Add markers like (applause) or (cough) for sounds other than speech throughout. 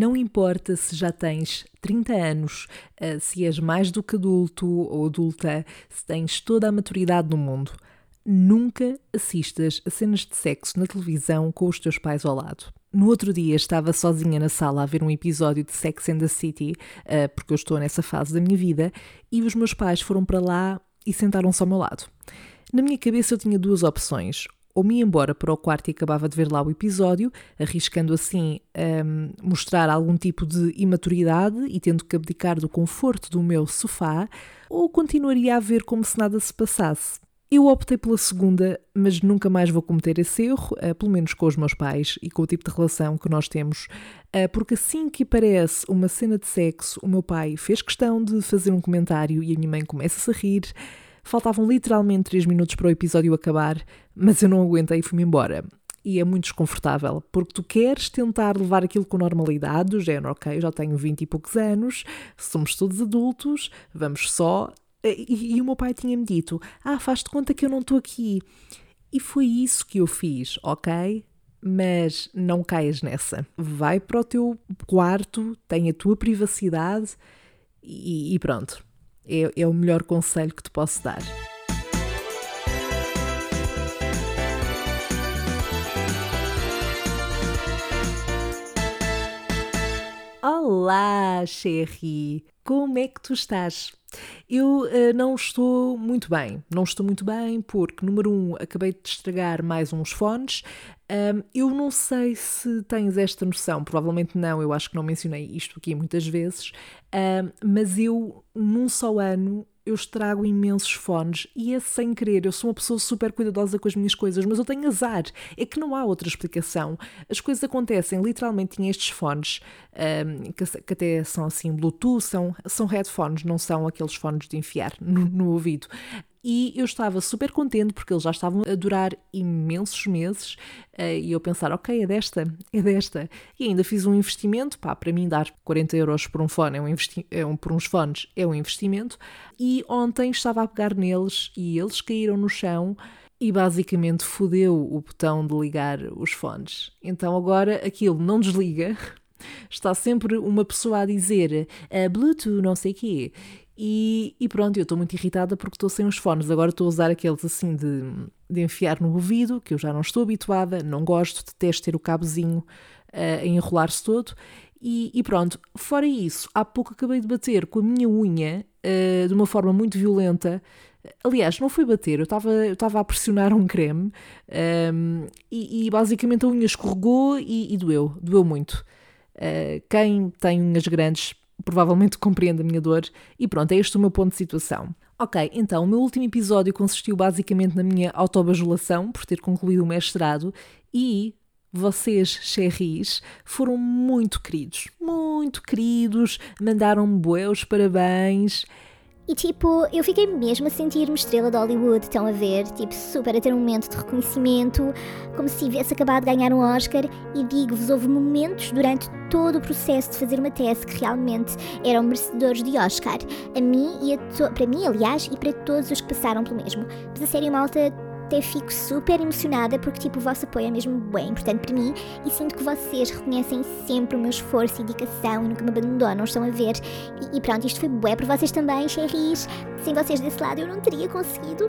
não importa se já tens 30 anos, eh, se és mais do que adulto ou adulta, se tens toda a maturidade do mundo, nunca assistas a cenas de sexo na televisão com os teus pais ao lado. No outro dia estava sozinha na sala a ver um episódio de Sex and the City, eh, porque eu estou nessa fase da minha vida, e os meus pais foram para lá e sentaram-se ao meu lado. Na minha cabeça eu tinha duas opções ou me embora para o quarto e acabava de ver lá o episódio, arriscando assim um, mostrar algum tipo de imaturidade e tendo que abdicar do conforto do meu sofá, ou continuaria a ver como se nada se passasse. Eu optei pela segunda, mas nunca mais vou cometer esse erro, uh, pelo menos com os meus pais e com o tipo de relação que nós temos, uh, porque assim que aparece uma cena de sexo, o meu pai fez questão de fazer um comentário e a minha mãe começa-se a rir. Faltavam literalmente 3 minutos para o episódio acabar, mas eu não aguentei e fui-me embora. E é muito desconfortável, porque tu queres tentar levar aquilo com normalidade, do género, ok, já tenho 20 e poucos anos, somos todos adultos, vamos só. E, e o meu pai tinha-me dito: Ah, faz-te conta que eu não estou aqui. E foi isso que eu fiz, ok? Mas não caias nessa. Vai para o teu quarto, tem a tua privacidade e, e pronto é, é o melhor conselho que te posso dar. Olá, Sherry! Como é que tu estás? Eu uh, não estou muito bem. Não estou muito bem porque, número um, acabei de estragar mais uns fones. Um, eu não sei se tens esta noção, provavelmente não, eu acho que não mencionei isto aqui muitas vezes, um, mas eu, num só ano, eu estrago imensos fones e é sem querer. Eu sou uma pessoa super cuidadosa com as minhas coisas, mas eu tenho azar. É que não há outra explicação. As coisas acontecem. Literalmente tinha estes fones um, que, que, até são assim Bluetooth, são, são headphones, não são aqueles fones de enfiar (laughs) no, no ouvido e eu estava super contente porque eles já estavam a durar imensos meses uh, e eu pensar, ok, é desta, é desta. E ainda fiz um investimento, pá, para mim dar 40 euros por um fone, é um é um, por uns fones é um investimento. E ontem estava a pegar neles e eles caíram no chão e basicamente fodeu o botão de ligar os fones. Então agora aquilo não desliga, (laughs) está sempre uma pessoa a dizer uh, Bluetooth, não sei quê. E, e, pronto, eu estou muito irritada porque estou sem os fones. Agora estou a usar aqueles assim de, de enfiar no ouvido, que eu já não estou habituada, não gosto, detesto ter o cabozinho uh, a enrolar-se todo. E, e, pronto, fora isso, há pouco acabei de bater com a minha unha uh, de uma forma muito violenta. Aliás, não foi bater, eu estava eu a pressionar um creme um, ehm, e, e, basicamente a unha escorregou e, e doeu, doeu muito. Uh, quem tem unhas grandes provavelmente compreende a minha dor e pronto, é este o meu ponto de situação. Ok, então o meu último episódio consistiu basicamente na minha autobajulação por ter concluído o mestrado e vocês, cherries, foram muito queridos, muito queridos, mandaram-me boas parabéns. E tipo, eu fiquei mesmo a sentir-me estrela de Hollywood, estão a ver? Tipo, super a ter um momento de reconhecimento, como se tivesse acabado de ganhar um Oscar. E digo-vos, houve momentos durante todo o processo de fazer uma tese que realmente eram merecedores de Oscar. A mim e a para mim, aliás, e para todos os que passaram pelo mesmo. Mas a série malta até fico super emocionada porque tipo o vosso apoio é mesmo bem importante para mim e sinto que vocês reconhecem sempre o meu esforço e dedicação e nunca me abandonam, estão a ver. E, e pronto, isto foi bué para vocês também, Cherries. Sem vocês desse lado eu não teria conseguido.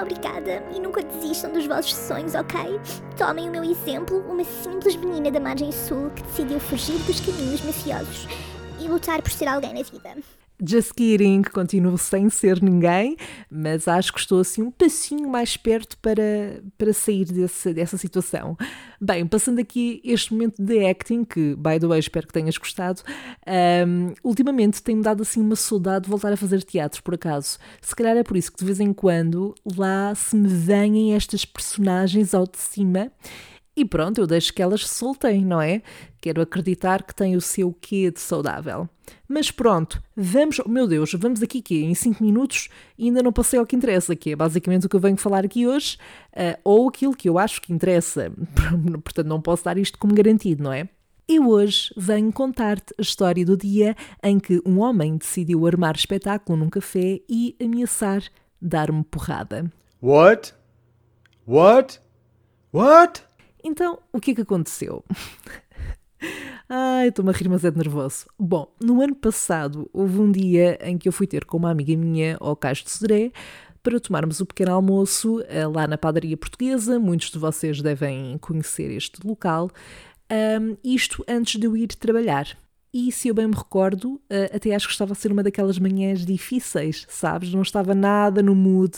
Obrigada e nunca desistam dos vossos sonhos, ok? Tomem o meu exemplo, uma simples menina da margem sul que decidiu fugir dos caminhos mafiosos e lutar por ser alguém na vida. Just kidding, continuo sem ser ninguém, mas acho que estou assim um passinho mais perto para, para sair desse, dessa situação. Bem, passando aqui este momento de acting, que, by the way, espero que tenhas gostado, um, ultimamente tem-me dado assim uma saudade de voltar a fazer teatro, por acaso. Se calhar é por isso que de vez em quando lá se me vêm estas personagens ao de cima e pronto, eu deixo que elas se soltem, não é? Quero acreditar que tem o seu quê de saudável. Mas pronto, vamos, oh meu Deus, vamos aqui quê? Em 5 minutos ainda não passei ao que interessa, que é basicamente o que eu venho falar aqui hoje, uh, ou aquilo que eu acho que interessa. (laughs) Portanto, não posso dar isto como garantido, não é? E hoje venho contar-te a história do dia em que um homem decidiu armar espetáculo num café e ameaçar dar-me porrada. What? What? What? Então, o que é que aconteceu? (laughs) Ai, estou-me a rir, mas é de nervoso. Bom, no ano passado houve um dia em que eu fui ter com uma amiga minha ao Cais de Sodré para tomarmos o pequeno almoço eh, lá na padaria portuguesa. Muitos de vocês devem conhecer este local. Um, isto antes de eu ir trabalhar. E se eu bem me recordo, eh, até acho que estava a ser uma daquelas manhãs difíceis, sabes? Não estava nada no mood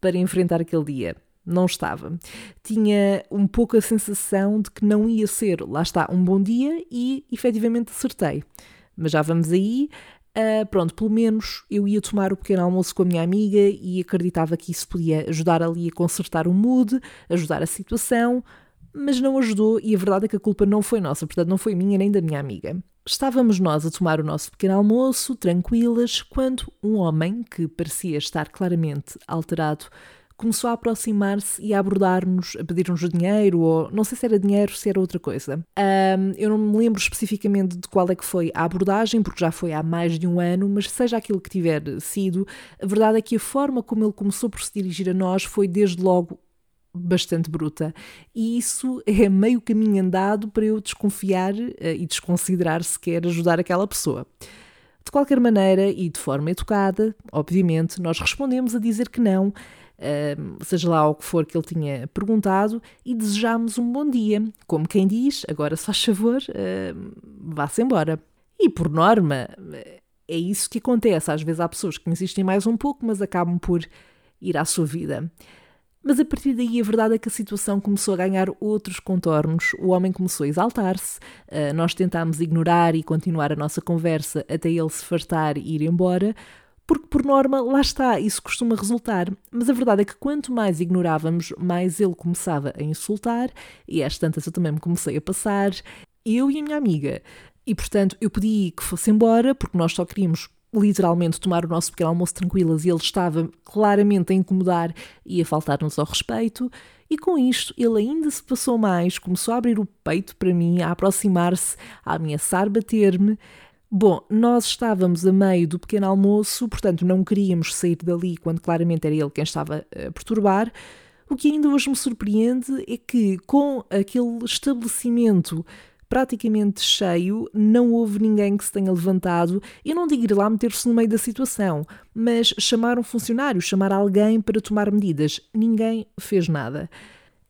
para enfrentar aquele dia. Não estava. Tinha um pouco a sensação de que não ia ser, lá está, um bom dia e efetivamente acertei. Mas já vamos aí. Uh, pronto, pelo menos eu ia tomar o pequeno almoço com a minha amiga e acreditava que isso podia ajudar ali a consertar o mood, ajudar a situação, mas não ajudou e a verdade é que a culpa não foi nossa, portanto não foi minha nem da minha amiga. Estávamos nós a tomar o nosso pequeno almoço, tranquilas, quando um homem, que parecia estar claramente alterado, começou a aproximar-se e a abordar-nos, a pedir-nos dinheiro, ou não sei se era dinheiro, se era outra coisa. Um, eu não me lembro especificamente de qual é que foi a abordagem, porque já foi há mais de um ano, mas seja aquilo que tiver sido, a verdade é que a forma como ele começou por se dirigir a nós foi desde logo bastante bruta. E isso é meio caminho andado para eu desconfiar uh, e desconsiderar sequer ajudar aquela pessoa. De qualquer maneira e de forma educada, obviamente, nós respondemos a dizer que não uh, seja lá o que for que ele tinha perguntado, e desejámos um bom dia. Como quem diz, agora se faz favor, uh, vá-se embora. E por norma, é isso que acontece. Às vezes há pessoas que insistem mais um pouco, mas acabam por ir à sua vida. Mas a partir daí a verdade é que a situação começou a ganhar outros contornos, o homem começou a exaltar-se, uh, nós tentámos ignorar e continuar a nossa conversa até ele se fartar e ir embora, porque por norma lá está, isso costuma resultar. Mas a verdade é que quanto mais ignorávamos, mais ele começava a insultar, e às tantas eu também me comecei a passar, eu e a minha amiga. E portanto eu pedi que fosse embora, porque nós só queríamos literalmente tomar o nosso pequeno almoço tranquilas e ele estava claramente a incomodar e a faltar-nos ao respeito. E com isto ele ainda se passou mais, começou a abrir o peito para mim, a aproximar-se, a ameaçar bater-me. Bom, nós estávamos a meio do pequeno almoço, portanto não queríamos sair dali quando claramente era ele quem estava a perturbar. O que ainda hoje me surpreende é que, com aquele estabelecimento praticamente cheio, não houve ninguém que se tenha levantado. Eu não digo ir lá meter-se no meio da situação, mas chamar um funcionário, chamar alguém para tomar medidas. Ninguém fez nada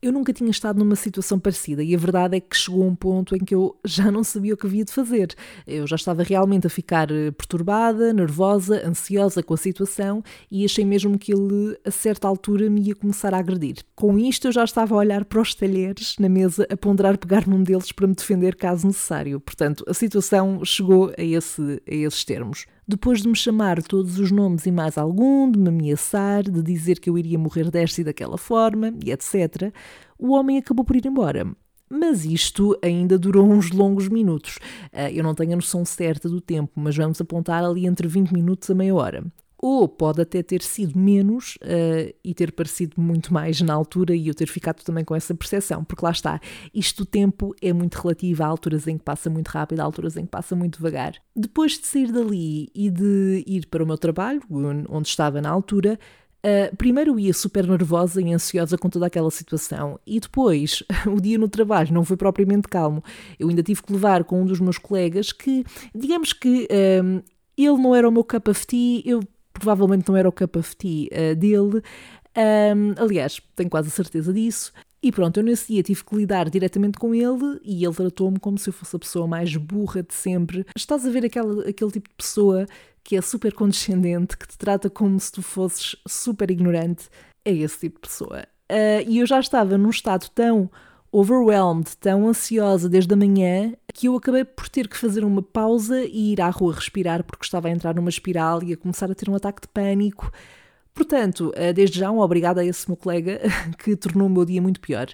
eu nunca tinha estado numa situação parecida e a verdade é que chegou um ponto em que eu já não sabia o que havia de fazer. Eu já estava realmente a ficar eh, perturbada, nervosa, ansiosa com a situação e achei mesmo que ele, a certa altura, me ia começar a agredir. Com isto, eu já estava a olhar para os talheres na mesa, a ponderar pegar num deles para me defender caso necessário. Portanto, a situação chegou a, esse, a esses termos. Depois de me chamar todos os nomes e mais algum, de me ameaçar, de dizer que eu iria morrer desta e daquela forma, e etc., o homem acabou por ir embora. Mas isto ainda durou uns longos minutos. Ah, eu não tenho a noção certa do tempo, mas vamos apontar ali entre 20 minutos a meia hora ou pode até ter sido menos uh, e ter parecido muito mais na altura e eu ter ficado também com essa percepção, porque lá está, isto do tempo é muito relativo, há alturas em que passa muito rápido, há alturas em que passa muito devagar. Depois de sair dali e de ir para o meu trabalho, onde estava na altura, Uh, primeiro ia super nervosa e ansiosa com toda aquela situação e depois (laughs) o dia no trabalho não foi propriamente calmo. Eu ainda tive que levar com um dos meus colegas que, digamos que uh, ele não era o meu cup of tea, eu provavelmente não era o cup of tea uh, dele. Um, aliás, tenho quase a certeza disso. E pronto, eu nesse dia tive que lidar diretamente com ele e ele tratou-me como se eu fosse a pessoa mais burra de sempre. Estás a ver aquela, aquele tipo de pessoa que é super condescendente, que te trata como se tu fosses super ignorante? É esse tipo de pessoa. Uh, e eu já estava num estado tão overwhelmed, tão ansiosa desde a manhã, que eu acabei por ter que fazer uma pausa e ir à rua respirar porque estava a entrar numa espiral e a começar a ter um ataque de pânico. Portanto, eh, desde já, um obrigado a esse meu colega (laughs) que tornou o meu dia muito pior.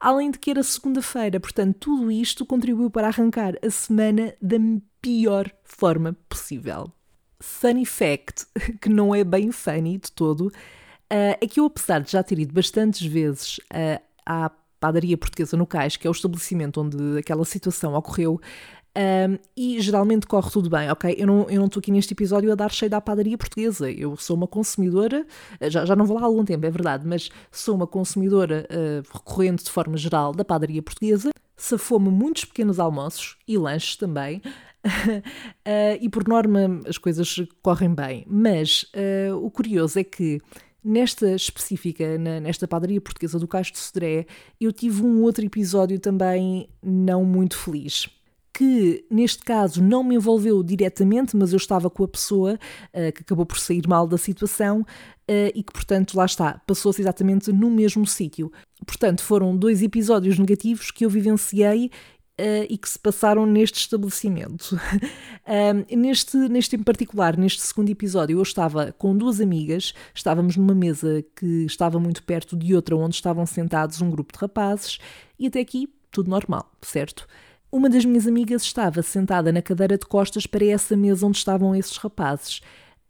Além de que era segunda-feira, portanto, tudo isto contribuiu para arrancar a semana da pior forma possível. Funny fact, (laughs) que não é bem funny de todo, eh, é que eu, apesar de já ter ido bastantes vezes eh, à padaria portuguesa no Cais, que é o estabelecimento onde aquela situação ocorreu, um, e geralmente corre tudo bem, ok? Eu não, eu não estou aqui neste episódio a dar cheio da padaria portuguesa. Eu sou uma consumidora, já, já não vou lá há algum tempo, é verdade, mas sou uma consumidora uh, recorrente de forma geral da padaria portuguesa. safou-me muitos pequenos almoços e lanches também. uh, (laughs) e por norma as coisas correm bem. Mas uh, o curioso é que nesta específica, na, nesta padaria portuguesa do Cais de Sodré, eu tive um outro episódio também não muito feliz que neste caso não me envolveu diretamente, mas eu estava com a pessoa uh, que acabou por sair mal da situação uh, e que, portanto, lá está, passou-se exatamente no mesmo sítio. Portanto, foram dois episódios negativos que eu vivenciei Uh, e que se passaram neste estabelecimento. (laughs) uh, neste, neste em particular, neste segundo episódio, eu estava com duas amigas, estávamos numa mesa que estava muito perto de outra, onde estavam sentados um grupo de rapazes, e até aqui tudo normal, certo? Uma das minhas amigas estava sentada na cadeira de costas para essa mesa onde estavam esses rapazes.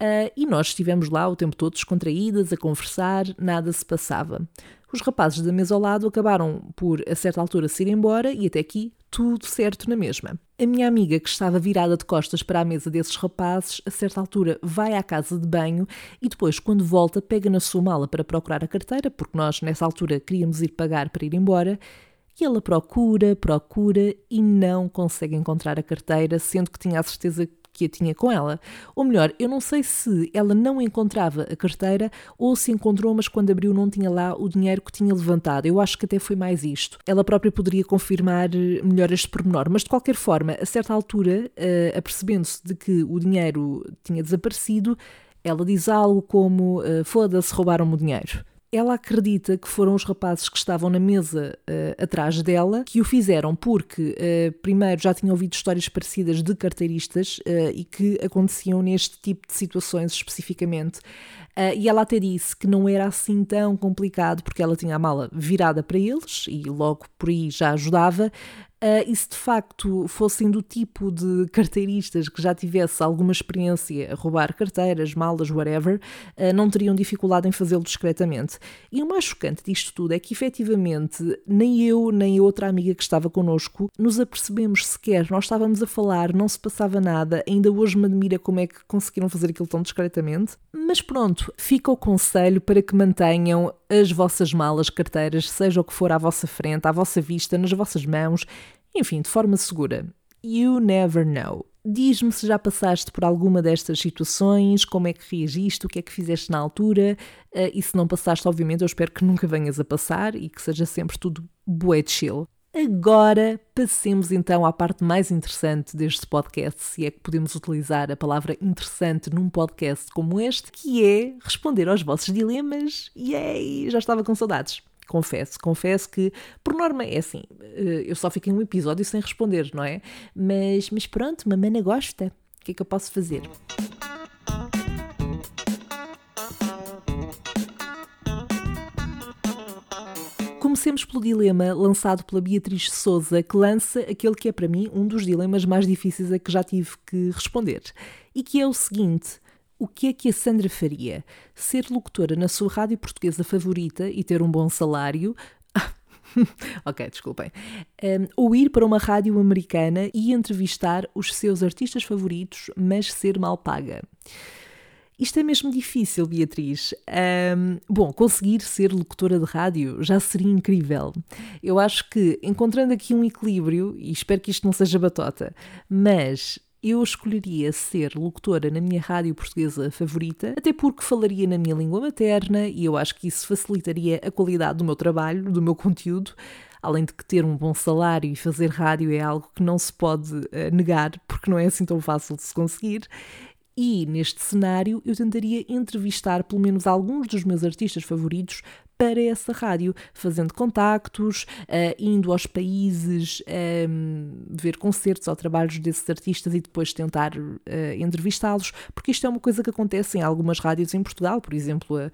Uh, e nós estivemos lá o tempo todo descontraídas, a conversar, nada se passava. Os rapazes da mesa ao lado acabaram por, a certa altura, se ir embora e até aqui tudo certo na mesma. A minha amiga, que estava virada de costas para a mesa desses rapazes, a certa altura vai à casa de banho e depois, quando volta, pega na sua mala para procurar a carteira, porque nós nessa altura queríamos ir pagar para ir embora, e ela procura, procura e não consegue encontrar a carteira, sendo que tinha a certeza que a tinha com ela. Ou melhor, eu não sei se ela não encontrava a carteira ou se encontrou, mas quando abriu não tinha lá o dinheiro que tinha levantado. Eu acho que até foi mais isto. Ela própria poderia confirmar eh, melhor este pormenor, mas de qualquer forma, a certa altura, uh, apercebendo-se de que o dinheiro tinha desaparecido, ela diz algo como: uh, Foda-se, roubaram-me o dinheiro ela acredita que foram os rapazes que estavam na mesa uh, atrás dela que o fizeram porque, uh, primeiro, já tinham ouvido histórias parecidas de carteiristas uh, e que aconteciam neste tipo de situações especificamente. e ela até disse que não era assim tão complicado porque ela tinha a mala virada para eles e logo por aí já ajudava, Uh, e se de facto fossem do tipo de carteiristas que já tivesse alguma experiência a roubar carteiras, malas, whatever, uh, não teriam dificuldade em fazê-lo discretamente. E o mais chocante disto tudo é que efetivamente nem eu nem a outra amiga que estava connosco nos apercebemos sequer. Nós estávamos a falar, não se passava nada, ainda hoje me admira como é que conseguiram fazer aquilo tão discretamente. Mas pronto, fica o conselho para que mantenham as vossas malas, carteiras, seja o que for à vossa frente, à vossa vista, nas vossas mãos enfim, de forma segura. You never know. Diz-me se já passaste por alguma destas situações, como é que reagiste, o que é que fizeste na altura, uh, e se não passaste, obviamente, eu espero que nunca venhas a passar e que seja sempre tudo bué chill. Agora passemos então à parte mais interessante deste podcast, se é que podemos utilizar a palavra interessante num podcast como este, que é responder aos vossos dilemas. Yay! Já estava com saudades. Confesso, confesso que, por norma, é assim, eh, eu só fiquei um episódio sem responder, não é? Mas, mas pronto, mamana gosta. O que é que eu posso fazer? Comecemos pelo dilema lançado pela Beatriz Souza, que lança aquele que é para mim um dos dilemas mais difíceis a que já tive que responder, e que é o seguinte: o que é que a Sandra faria? Ser locutora na sua rádio portuguesa favorita e ter um bom salário? (laughs) ok, desculpem. Um, ou ir para uma rádio americana e entrevistar os seus artistas favoritos, mas ser mal paga. Isto é mesmo difícil, Beatriz. Um, bom, conseguir ser locutora de rádio já seria incrível. Eu acho que encontrando aqui um equilíbrio, e espero que isto não seja batota, mas eu escolheria ser locutora na minha rádio portuguesa favorita, até porque falaria na minha língua materna e eu acho que isso facilitaria a qualidade do meu trabalho, do meu conteúdo. Além de que ter um bom salário e fazer rádio é algo que não se pode uh, negar, porque não é assim tão fácil de se conseguir. E neste cenário eu tentaria entrevistar pelo menos alguns dos meus artistas favoritos para essa rádio, fazendo contactos, uh, indo aos países, um, ehm, ver concertos ou trabalhos desses artistas e depois tentar uh, entrevistá-los, porque isto é uma coisa que acontece em algumas rádios em Portugal, por exemplo, uh,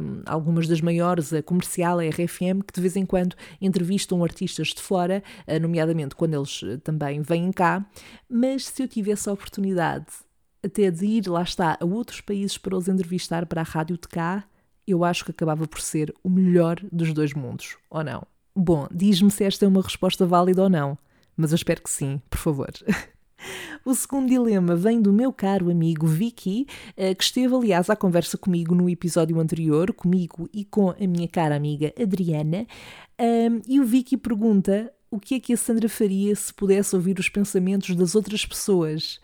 um, algumas das maiores, a comercial, a RFM, que de vez em quando entrevistam artistas de fora, eh, nomeadamente quando eles também vêm cá, mas se eu tivesse a oportunidade até de ir, lá está, a outros países para os entrevistar para a rádio de cá, eu acho que acabava por ser o melhor dos dois mundos, ou não? Bom, diz-me se esta é uma resposta válida ou não, mas eu espero que sim, por favor. (laughs) O segundo dilema vem do meu caro amigo Vicky, eh, que esteve, aliás, à conversa comigo no episódio anterior, comigo e com a minha cara amiga Adriana. E o Vicky pergunta o que é que a Sandra faria se pudesse ouvir os pensamentos das outras pessoas.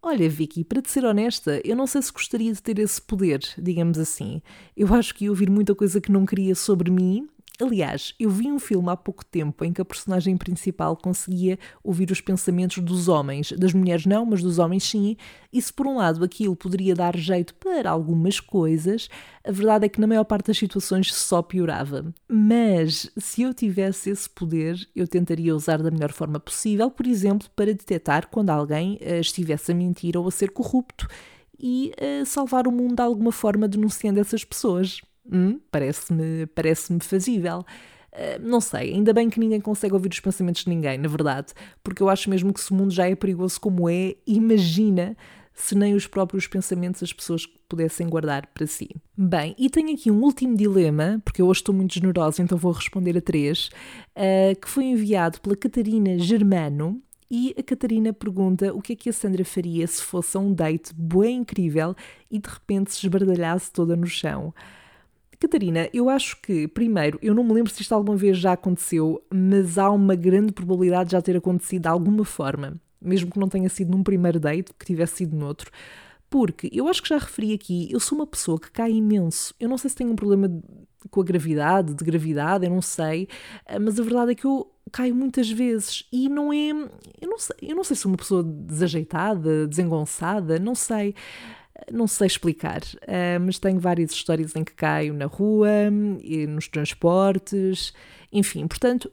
Olha, Vicky, para te ser honesta, eu não sei se gostaria de ter esse poder, digamos assim. Eu acho que ia ouvir muita coisa que não queria sobre mim Aliás, eu vi um filme há pouco tempo em que a personagem principal conseguia ouvir os pensamentos dos homens, das mulheres não, mas dos homens sim, e se por um lado aquilo poderia dar jeito para algumas coisas, a verdade é que na maior parte das situações só piorava. Mas se eu tivesse esse poder, eu tentaria usar da melhor forma possível, por exemplo, para detectar quando alguém uh, estivesse a mentir ou a ser corrupto e uh, salvar o mundo de alguma forma denunciando essas pessoas. Hum, parece-me parece fazível. Uh, não sei, ainda bem que ninguém consegue ouvir os pensamentos de ninguém, na verdade, porque eu acho mesmo que se o mundo já é perigoso como é, imagina se nem os próprios pensamentos as pessoas pudessem guardar para si. Bem, e tenho aqui um último dilema, porque eu hoje estou muito generosa, então vou responder a três, uh, que foi enviado pela Catarina Germano. E a Catarina pergunta o que é que a Sandra faria se fosse um date bem incrível e de repente se esbardalhasse toda no chão. Catarina, eu acho que, primeiro, eu não me lembro se isto alguma vez já aconteceu, mas há uma grande probabilidade de já ter acontecido de alguma forma, mesmo que não tenha sido num primeiro date, que tivesse sido noutro. Porque eu acho que já referi aqui, eu sou uma pessoa que cai imenso. Eu não sei se tenho um problema com a gravidade, de gravidade, eu não sei, mas a verdade é que eu caio muitas vezes e não é. Eu não sei, eu não sei se sou uma pessoa desajeitada, desengonçada, não sei não sei explicar, uh, mas tenho várias histórias em que caio na rua, e nos transportes, enfim, portanto,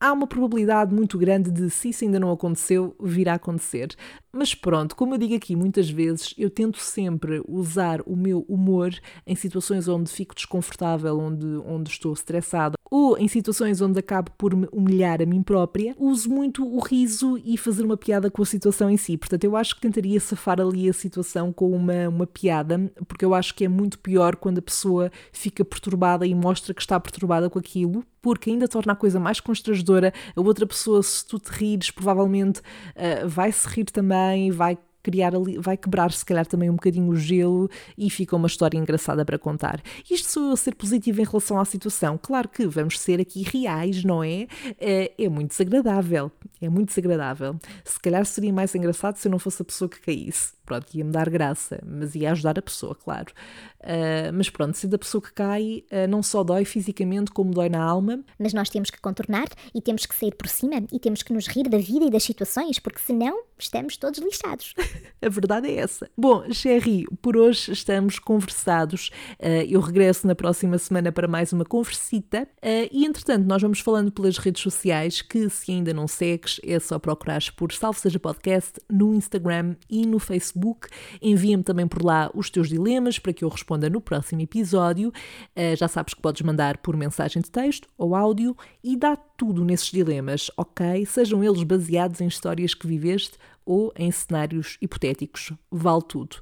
há uma probabilidade muito grande de, se isso ainda não aconteceu, vir a acontecer. Mas pronto, como eu digo aqui muitas vezes, eu tento sempre usar o meu humor em situações onde fico desconfortável, onde, onde estou estressada, ou em situações onde acabo por me humilhar a mim própria, uso muito o riso e fazer uma piada com a situação em si. Portanto, eu acho que tentaria safar ali a situação com uma, uma piada, porque eu acho que é muito pior quando a pessoa fica perturbada e mostra que está perturbada com aquilo, porque ainda torna a coisa mais constrangedora. A outra pessoa, se tu te rires, provavelmente uh, vai se rir também, vai criar ali, vai quebrar se calhar também um bocadinho o gelo e fica uma história engraçada para contar. Isto sou eu ser positivo em relação à situação. Claro que vamos ser aqui reais, não é? É, é muito desagradável. É muito desagradável. Se calhar seria mais engraçado se eu não fosse a pessoa que caísse pronto, ia-me dar graça, mas ia ajudar a pessoa, claro. Uh, mas pronto, sendo a pessoa que cai, uh, não só dói fisicamente, como dói na alma. Mas nós temos que contornar e temos que sair por cima e temos que nos rir da vida e das situações, porque senão estamos todos lixados. (laughs) a verdade é essa. Bom, Sherry, por hoje estamos conversados. Uh, eu regresso na próxima semana para mais uma conversita. e entretanto, nós vamos falando pelas redes sociais, que se ainda não segues, é só procurares por Salve Seja Podcast no Instagram e no Facebook Facebook. Envia-me também por lá os teus dilemas para que eu responda no próximo episódio. Uh, já sabes que podes mandar por mensagem de texto ou áudio e dá tudo nesses dilemas, ok? Sejam eles baseados em histórias que viveste ou em cenários hipotéticos. Vale tudo.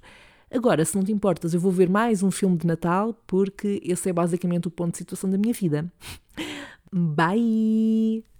Agora, se não te importas, eu vou ver mais um filme de Natal porque esse é basicamente o ponto de situação da minha vida. (laughs) Bye!